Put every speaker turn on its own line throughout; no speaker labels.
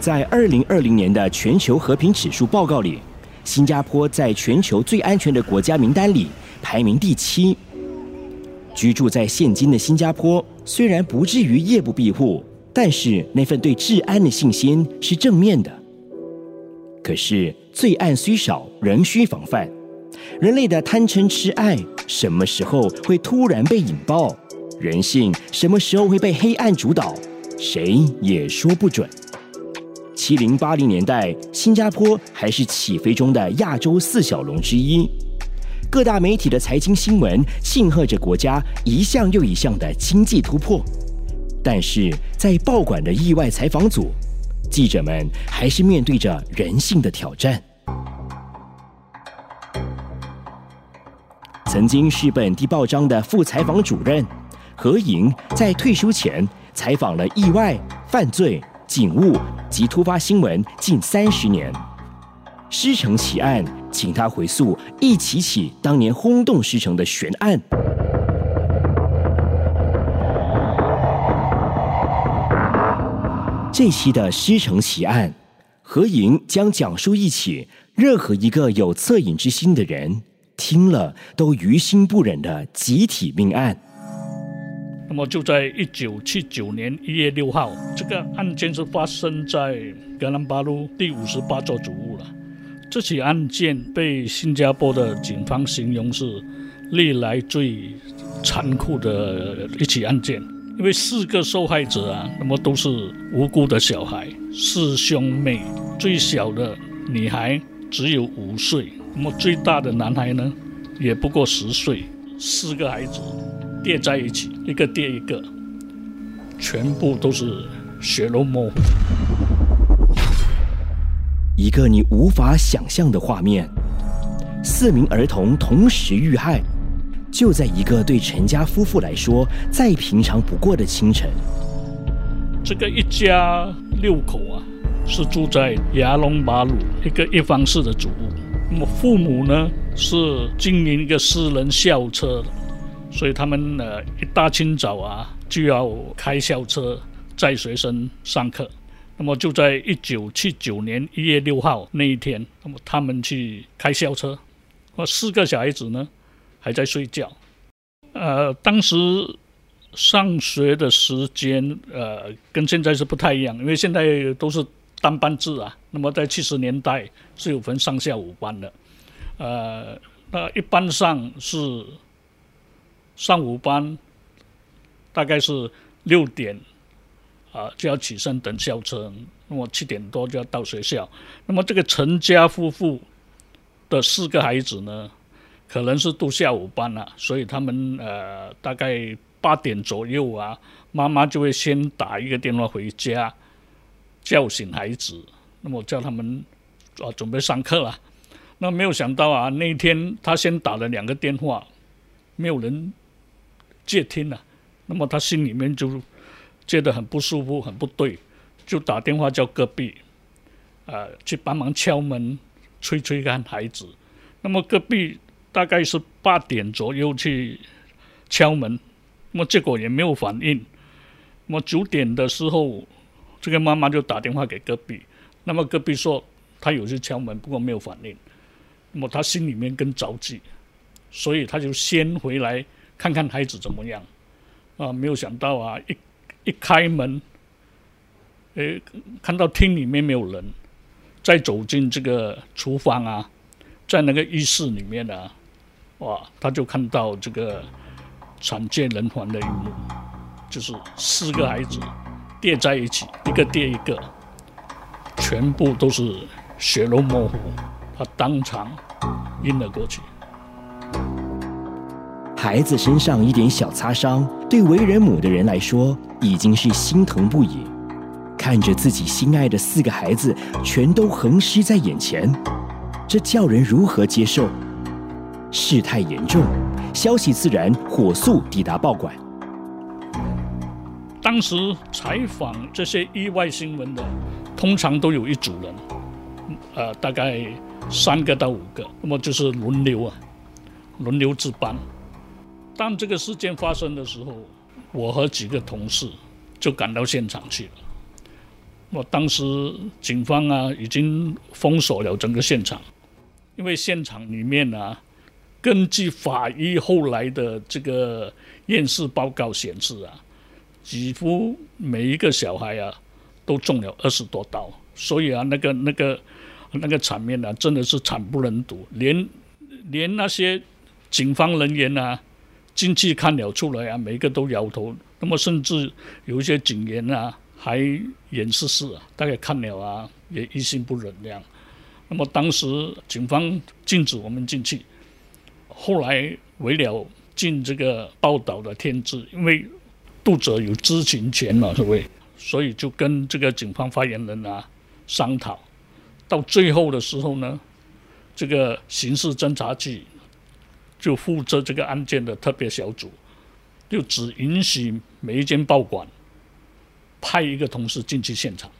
在二零二零年的全球和平指数报告里，新加坡在全球最安全的国家名单里排名第七。居住在现今的新加坡，虽然不至于夜不闭户，但是那份对治安的信心是正面的。可是罪案虽少，仍需防范。人类的贪嗔痴爱，什么时候会突然被引爆？人性什么时候会被黑暗主导？谁也说不准。七零八零年代，新加坡还是起飞中的亚洲四小龙之一。各大媒体的财经新闻庆贺着国家一项又一项的经济突破，但是在报馆的意外采访组，记者们还是面对着人性的挑战。曾经是本地报章的副采访主任何莹，在退休前采访了意外、犯罪、警务及突发新闻近三十年。狮城奇案，请他回溯一起起当年轰动狮城的悬案。这期的狮城奇案，何莹将讲述一起任何一个有恻隐之心的人听了都于心不忍的集体命案。
那么就在一九七九年一月六号，这个案件是发生在格兰巴路第五十八座主屋了。这起案件被新加坡的警方形容是历来最残酷的一起案件，因为四个受害者啊，那么都是无辜的小孩，四兄妹，最小的女孩只有五岁，那么最大的男孩呢，也不过十岁，四个孩子叠在一起，一个叠一个，全部都是血肉模糊。
一个你无法想象的画面：四名儿童同时遇害，就在一个对陈家夫妇来说再平常不过的清晨。
这个一家六口啊，是住在牙龙马路一个一房式的主屋。那么父母呢是经营一个私人校车，所以他们呃一大清早啊就要开校车载学生上课。那么就在一九七九年一月六号那一天，那么他们去开校车，我四个小孩子呢还在睡觉。呃，当时上学的时间呃跟现在是不太一样，因为现在都是单班制啊。那么在七十年代是有分上下午班的，呃，那一般上是上午班，大概是六点。啊，就要起身等校车，那么七点多就要到学校。那么这个陈家夫妇的四个孩子呢，可能是读下午班了，所以他们呃大概八点左右啊，妈妈就会先打一个电话回家，叫醒孩子，那么叫他们啊准备上课了。那没有想到啊，那一天他先打了两个电话，没有人接听了，那么他心里面就。觉得很不舒服，很不对，就打电话叫隔壁，呃，去帮忙敲门，催催看孩子。那么隔壁大概是八点左右去敲门，那么结果也没有反应。那么九点的时候，这个妈妈就打电话给隔壁，那么隔壁说他有去敲门，不过没有反应。那么他心里面更着急，所以他就先回来看看孩子怎么样。啊，没有想到啊，一一开门，诶，看到厅里面没有人，再走进这个厨房啊，在那个浴室里面啊，哇，他就看到这个惨绝人寰的一幕，就是四个孩子叠在一起，一个叠一个，全部都是血肉模糊，他当场晕了过去。
孩子身上一点小擦伤，对为人母的人来说已经是心疼不已。看着自己心爱的四个孩子全都横尸在眼前，这叫人如何接受？事态严重，消息自然火速抵达报馆。
当时采访这些意外新闻的，通常都有一组人，呃，大概三个到五个，那么就是轮流啊，轮流值班。当这个事件发生的时候，我和几个同事就赶到现场去了。我当时警方啊已经封锁了整个现场，因为现场里面啊，根据法医后来的这个验尸报告显示啊，几乎每一个小孩啊都中了二十多刀，所以啊那个那个那个场面啊真的是惨不忍睹，连连那些警方人员啊进去看了出来啊，每个都摇头，那么甚至有一些警员啊。还演示示啊，大概看了啊，也一心不忍这样。那么当时警方禁止我们进去，后来为了尽这个报道的天职，因为读者有知情权嘛，是不是？所以就跟这个警方发言人啊商讨，到最后的时候呢，这个刑事侦查局就负责这个案件的特别小组，就只允许每一间报馆。派一个同事进去现场。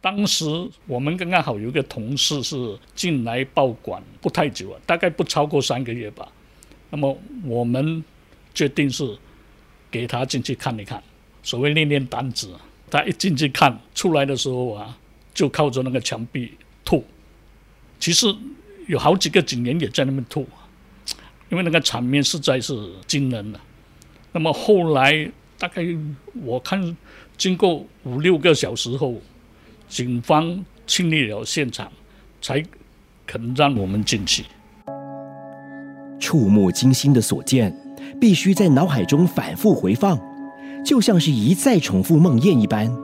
当时我们刚刚好有一个同事是进来报馆不太久啊，大概不超过三个月吧。那么我们决定是给他进去看一看，所谓练练胆子。他一进去看出来的时候啊，就靠着那个墙壁吐。其实有好几个警员也在那边吐，因为那个场面实在是惊人了。那么后来。大概我看，经过五六个小时后，警方清理了现场，才肯让我们进去。
触目惊心的所见，必须在脑海中反复回放，就像是一再重复梦魇一般。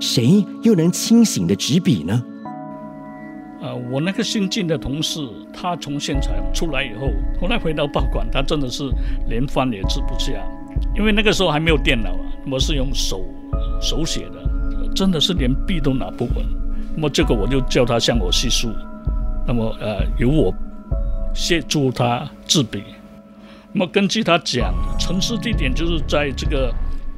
谁又能清醒的执笔呢？
呃，我那个新进的同事，他从现场出来以后，后来回到报馆，他真的是连饭也吃不下。因为那个时候还没有电脑啊，我是用手手写的，真的是连笔都拿不稳。那么这个我就叫他向我叙述，那么呃由我协助他制笔。那么根据他讲，城市地点就是在这个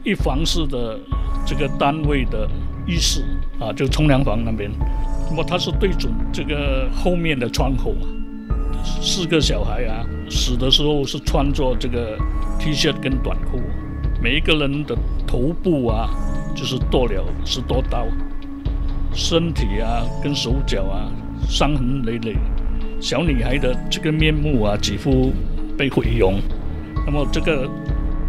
一房式的这个单位的浴室啊，就冲凉房那边。那么他是对准这个后面的窗口啊，四个小孩啊，死的时候是穿着这个。T 恤跟短裤，每一个人的头部啊，就是剁了十多刀，身体啊跟手脚啊伤痕累累，小女孩的这个面目啊几乎被毁容，那么这个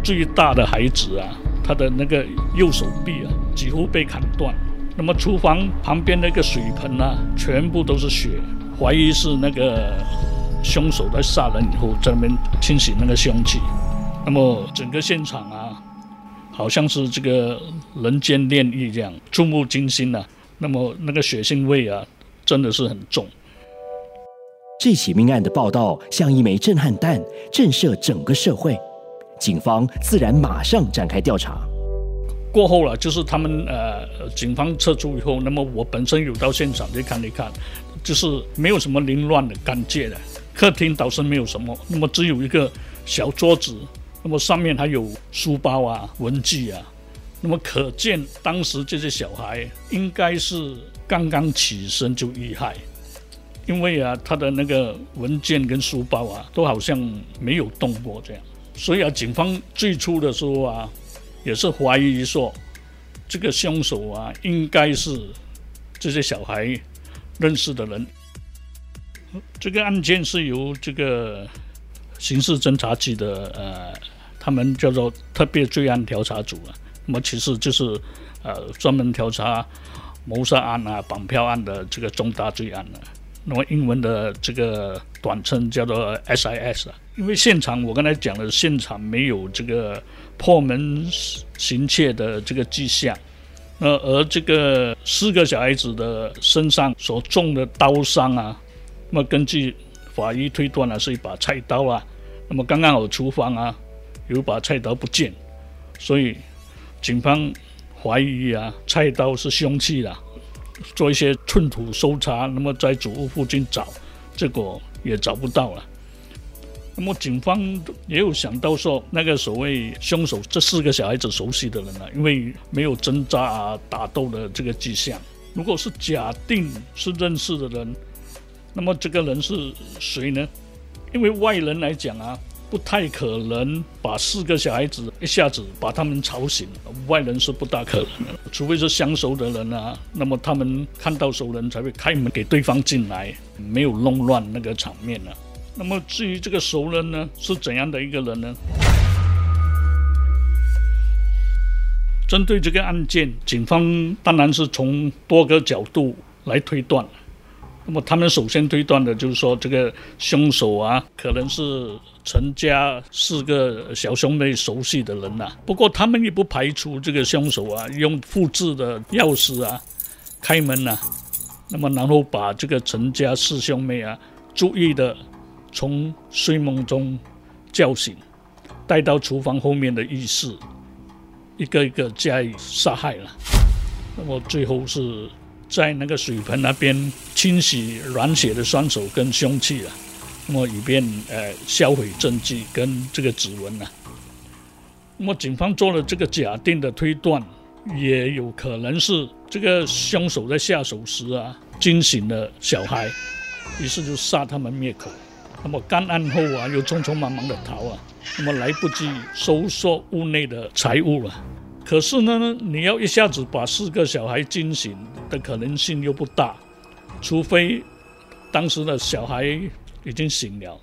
最大的孩子啊，他的那个右手臂啊几乎被砍断，那么厨房旁边那个水盆啊全部都是血，怀疑是那个凶手在杀人以后在那边清洗那个凶器。那么整个现场啊，好像是这个人间炼狱这样，触目惊心呐。那么那个血腥味啊，真的是很重。
这起命案的报道像一枚震撼弹，震慑整个社会。警方自然马上展开调查。
过后了，就是他们呃，警方撤出以后，那么我本身有到现场去看一看，就是没有什么凌乱的干净的，客厅倒是没有什么，那么只有一个小桌子。那么上面还有书包啊、文具啊，那么可见当时这些小孩应该是刚刚起身就遇害，因为啊，他的那个文件跟书包啊，都好像没有动过这样，所以啊，警方最初的时候啊，也是怀疑说，这个凶手啊，应该是这些小孩认识的人。这个案件是由这个。刑事侦查局的呃，他们叫做特别罪案调查组啊，那么其实就是呃专门调查谋杀案啊、绑票案的这个重大罪案的。那么英文的这个短称叫做 SIS 啊。因为现场我刚才讲的现场没有这个破门行窃的这个迹象，那而这个四个小孩子的身上所中的刀伤啊，那么根据法医推断呢，是一把菜刀啊。那么刚刚好厨房啊，有把菜刀不见，所以警方怀疑啊，菜刀是凶器啦。做一些寸土搜查，那么在主屋附近找，结果也找不到了。那么警方也有想到说，那个所谓凶手，这四个小孩子熟悉的人啊，因为没有挣扎啊、打斗的这个迹象。如果是假定是认识的人，那么这个人是谁呢？因为外人来讲啊，不太可能把四个小孩子一下子把他们吵醒，外人是不大可能的，除非是相熟的人啊。那么他们看到熟人才会开门给对方进来，没有弄乱那个场面啊。那么至于这个熟人呢，是怎样的一个人呢？针对这个案件，警方当然是从多个角度来推断。那么他们首先推断的就是说，这个凶手啊，可能是陈家四个小兄妹熟悉的人呐。不过他们也不排除这个凶手啊，用复制的钥匙啊开门呐，那么然后把这个陈家四兄妹啊，注意的从睡梦中叫醒，带到厨房后面的浴室，一个一个加以杀害了。那么最后是。在那个水盆那边清洗染血的双手跟凶器啊，那么以便呃销毁证据跟这个指纹啊。那么警方做了这个假定的推断，也有可能是这个凶手在下手时啊惊醒了小孩，于是就杀他们灭口。那么干案后啊又匆匆忙忙的逃啊，那么来不及收缩屋内的财物了。可是呢，你要一下子把四个小孩惊醒的可能性又不大，除非当时的小孩已经醒了。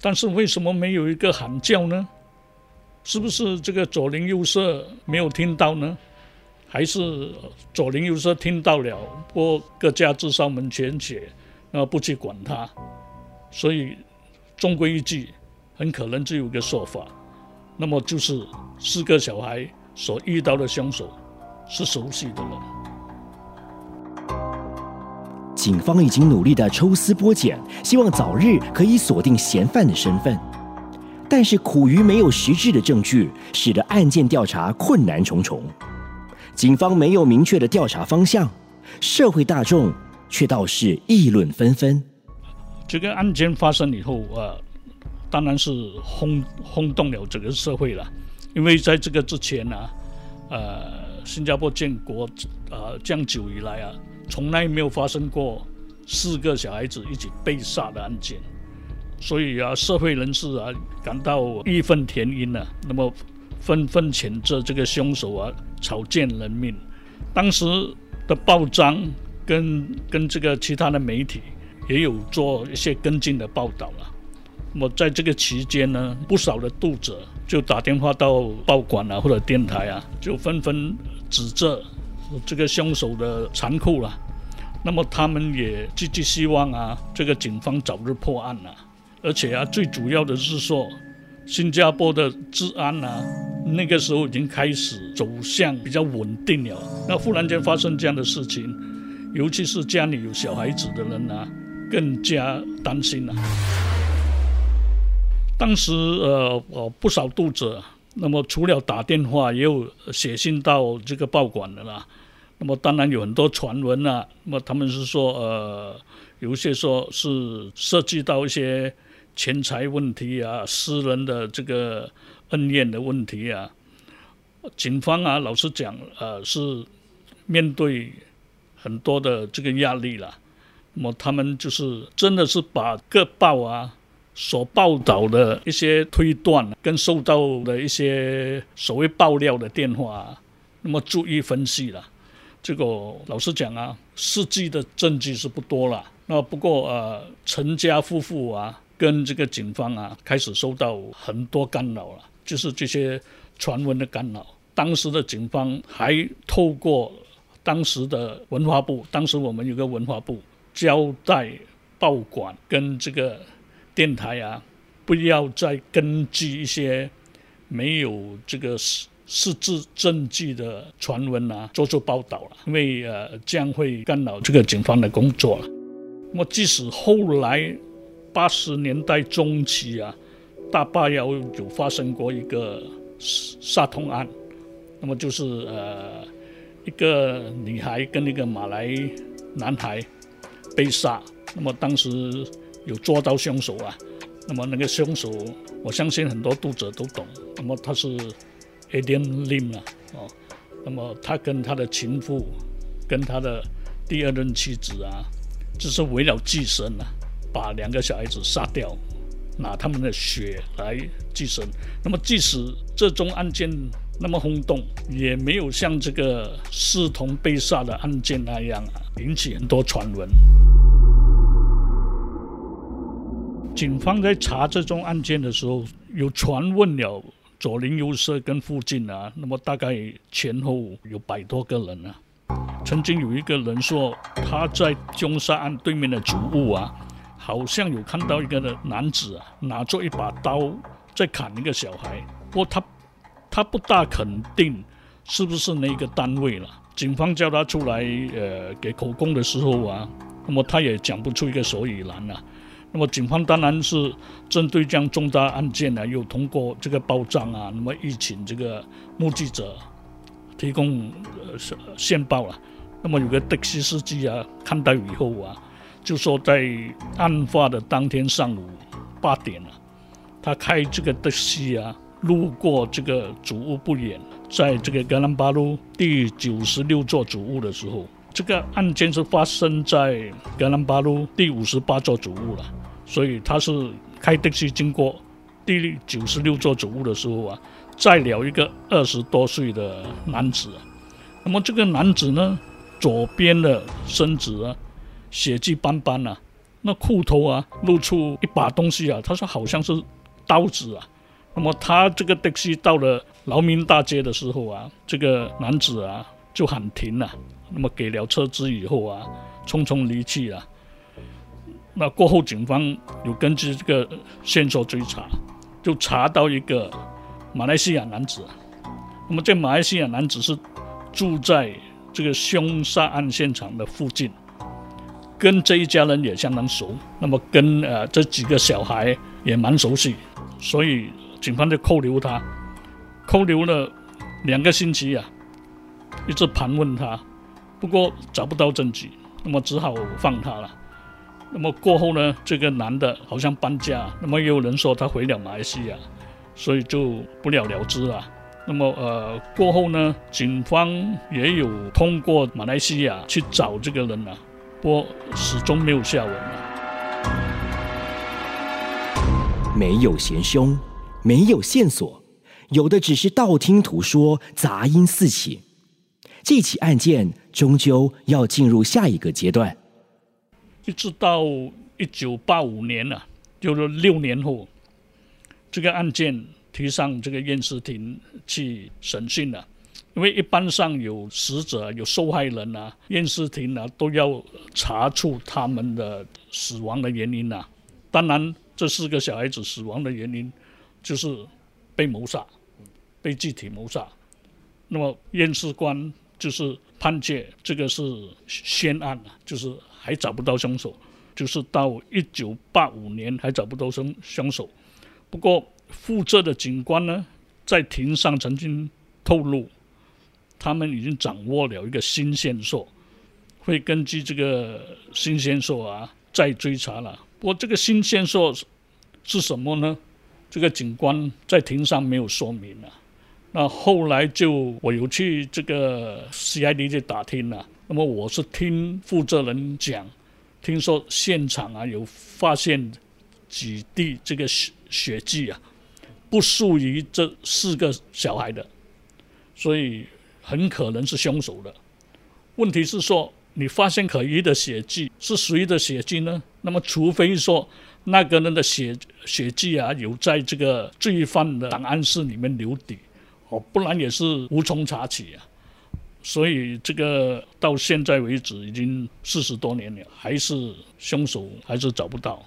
但是为什么没有一个喊叫呢？是不是这个左邻右舍没有听到呢？还是左邻右舍听到了，不过各家自扫门前雪，那不去管他？所以终归一句，很可能只有一个说法，那么就是四个小孩。所遇到的凶手是熟悉的人。
警方已经努力的抽丝剥茧，希望早日可以锁定嫌犯的身份，但是苦于没有实质的证据，使得案件调查困难重重。警方没有明确的调查方向，社会大众却倒是议论纷纷。
这个案件发生以后啊，当然是轰轰动了整个社会了。因为在这个之前呢，呃，新加坡建国啊这样久以来啊，从来没有发生过四个小孩子一起被杀的案件，所以啊，社会人士啊感到义愤填膺啊，那么纷纷谴责这个凶手啊草菅人命。当时的报章跟跟这个其他的媒体也有做一些跟进的报道了。那么在这个期间呢，不少的读者。就打电话到报馆啊，或者电台啊，就纷纷指责这个凶手的残酷了。那么他们也积极希望啊，这个警方早日破案啊。而且啊，最主要的是说，新加坡的治安啊，那个时候已经开始走向比较稳定了。那忽然间发生这样的事情，尤其是家里有小孩子的人啊，更加担心了。当时，呃，哦，不少读者，那么除了打电话，也有写信到这个报馆的啦。那么当然有很多传闻啊，那么他们是说，呃，有些说是涉及到一些钱财问题啊，私人的这个恩怨的问题啊。警方啊，老实讲，呃，是面对很多的这个压力了。那么他们就是真的是把各报啊。所报道的一些推断，跟收到的一些所谓爆料的电话，那么注意分析了。这个老实讲啊，实际的证据是不多了。那不过呃，陈家夫妇啊，跟这个警方啊，开始受到很多干扰了，就是这些传闻的干扰。当时的警方还透过当时的文化部，当时我们有个文化部交代报馆跟这个。电台啊，不要再根据一些没有这个实实质证据的传闻啊，做出报道了，因为呃，这样会干扰这个警方的工作了。那么，即使后来八十年代中期啊，大坝窑有发生过一个杀通案，那么就是呃，一个女孩跟一个马来男孩被杀，那么当时。有抓到凶手啊，那么那个凶手，我相信很多读者都懂。那么他是 Adian Lim 啊，哦，那么他跟他的情妇，跟他的第二任妻子啊，就是为了寄生啊，把两个小孩子杀掉，拿他们的血来祭神。那么即使这宗案件那么轰动，也没有像这个视同被杀的案件那样，引起很多传闻。警方在查这宗案件的时候，有传问了左邻右舍跟附近啊，那么大概前后有百多个人啊。曾经有一个人说，他在凶杀案对面的主屋啊，好像有看到一个男子啊，拿着一把刀在砍一个小孩。不过他他不大肯定是不是那个单位了。警方叫他出来呃给口供的时候啊，那么他也讲不出一个所以然啊。那么警方当然是针对这样重大案件呢，又通过这个报章啊，那么一请这个目击者提供呃线报了。那么有个的士司机啊，看到以后啊，就说在案发的当天上午八点啊，他开这个的士啊，路过这个主屋不远，在这个格兰巴路第九十六座主屋的时候，这个案件是发生在格兰巴路第五十八座主屋了。所以他是开的士经过第九十六座主屋的时候啊，载了一个二十多岁的男子。那么这个男子呢，左边的身子啊，血迹斑斑啊，那裤头啊露出一把东西啊，他说好像是刀子啊。那么他这个的士到了劳民大街的时候啊，这个男子啊就喊停了。那么给了车资以后啊，匆匆离去了。那过后，警方有根据这个线索追查，就查到一个马来西亚男子。那么这马来西亚男子是住在这个凶杀案现场的附近，跟这一家人也相当熟。那么跟呃这几个小孩也蛮熟悉，所以警方就扣留他，扣留了两个星期啊，一直盘问他，不过找不到证据，那么只好放他了。那么过后呢？这个男的好像搬家，那么也有人说他回了马来西亚，所以就不了了之了。那么呃过后呢，警方也有通过马来西亚去找这个人了，不过始终没有下文
没有嫌凶，没有线索，有的只是道听途说，杂音四起。这起案件终究要进入下一个阶段。
一直到一九八五年了，就是六年后，这个案件提上这个验尸庭去审讯了。因为一般上有死者、有受害人啊，验尸庭呢都要查出他们的死亡的原因呐。当然，这四个小孩子死亡的原因就是被谋杀，被具体谋杀。那么验尸官就是判决这个是先案，就是。还找不到凶手，就是到一九八五年还找不到凶凶手。不过负责的警官呢，在庭上曾经透露，他们已经掌握了一个新线索，会根据这个新线索啊再追查了。不过这个新线索是什么呢？这个警官在庭上没有说明啊。那后来就我有去这个 C.I.D 去打听了。那么我是听负责人讲，听说现场啊有发现几滴这个血血迹啊，不属于这四个小孩的，所以很可能是凶手的。问题是说，你发现可疑的血迹是谁的血迹呢？那么除非说那个人的血血迹啊有在这个罪犯的档案室里面留底，哦，不然也是无从查起啊。所以这个到现在为止已经四十多年了，还是凶手还是找不到。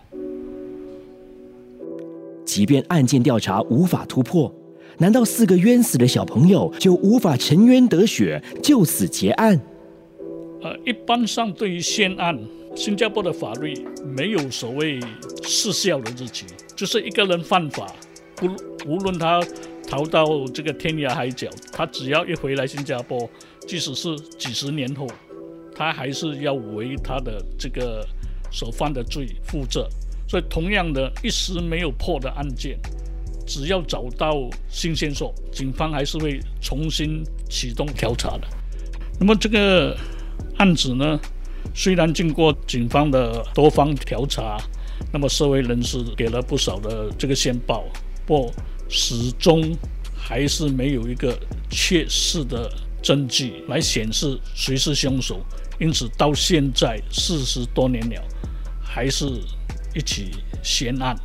即便案件调查无法突破，难道四个冤死的小朋友就无法沉冤得雪、就此结案？
呃，一般上对于先案，新加坡的法律没有所谓失效的日期，就是一个人犯法，不无论他逃到这个天涯海角，他只要一回来新加坡。即使是几十年后，他还是要为他的这个所犯的罪负责。所以，同样的一时没有破的案件，只要找到新线索，警方还是会重新启动调查的。那么，这个案子呢，虽然经过警方的多方调查，那么社会人士给了不少的这个线报，不始终还是没有一个确实的证据来显示谁是凶手，因此到现在四十多年了，还是一起悬案。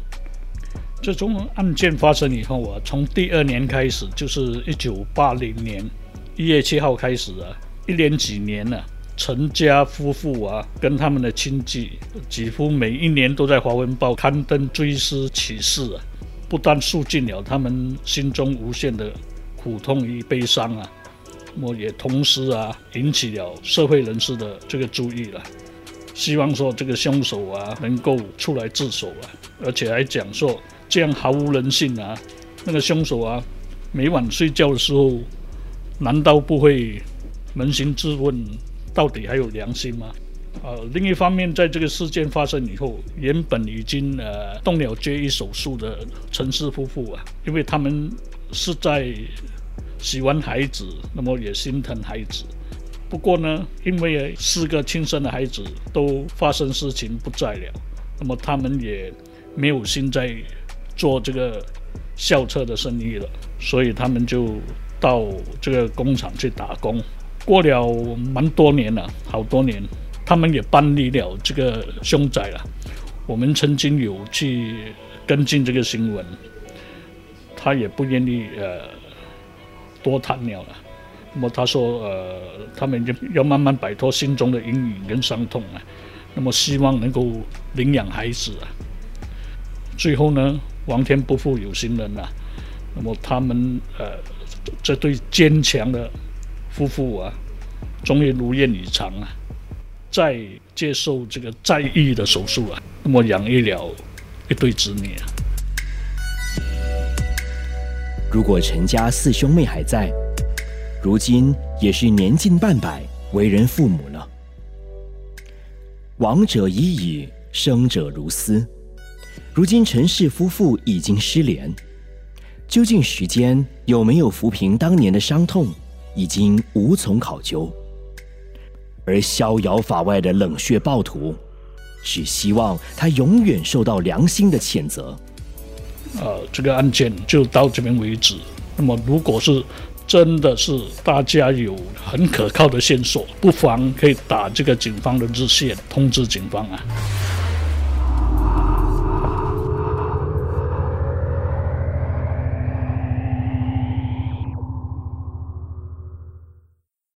这宗案件发生以后啊，从第二年开始，就是一九八零年一月七号开始啊，一连几年了。陈家夫妇啊，跟他们的亲戚几乎每一年都在《华文报》刊登追思启事啊，不但诉尽了他们心中无限的苦痛与悲伤啊，那么也同时啊，引起了社会人士的这个注意了，希望说这个凶手啊能够出来自首啊，而且还讲说这样毫无人性啊，那个凶手啊，每晚睡觉的时候，难道不会扪心自问？到底还有良心吗？呃，另一方面，在这个事件发生以后，原本已经呃动了绝育手术的陈氏夫妇啊，因为他们是在喜欢孩子，那么也心疼孩子。不过呢，因为四个亲生的孩子都发生事情不在了，那么他们也没有心在做这个校车的生意了，所以他们就到这个工厂去打工。过了蛮多年了，好多年，他们也搬离了这个凶宅了。我们曾经有去跟进这个新闻，他也不愿意呃多谈了了。那么他说呃，他们就要慢慢摆脱心中的阴影跟伤痛啊。那么希望能够领养孩子啊。最后呢，王天不负有心人啊。那么他们呃这对坚强的。夫妇啊，终于如愿以偿啊，再接受这个再育的手术啊，那么养育了一对子女啊。
如果陈家四兄妹还在，如今也是年近半百，为人父母了。亡者已矣，生者如斯。如今陈氏夫妇已经失联，究竟时间有没有抚平当年的伤痛？已经无从考究，而逍遥法外的冷血暴徒，只希望他永远受到良心的谴责。
呃，这个案件就到这边为止。那么，如果是真的是大家有很可靠的线索，不妨可以打这个警方的热线通知警方啊。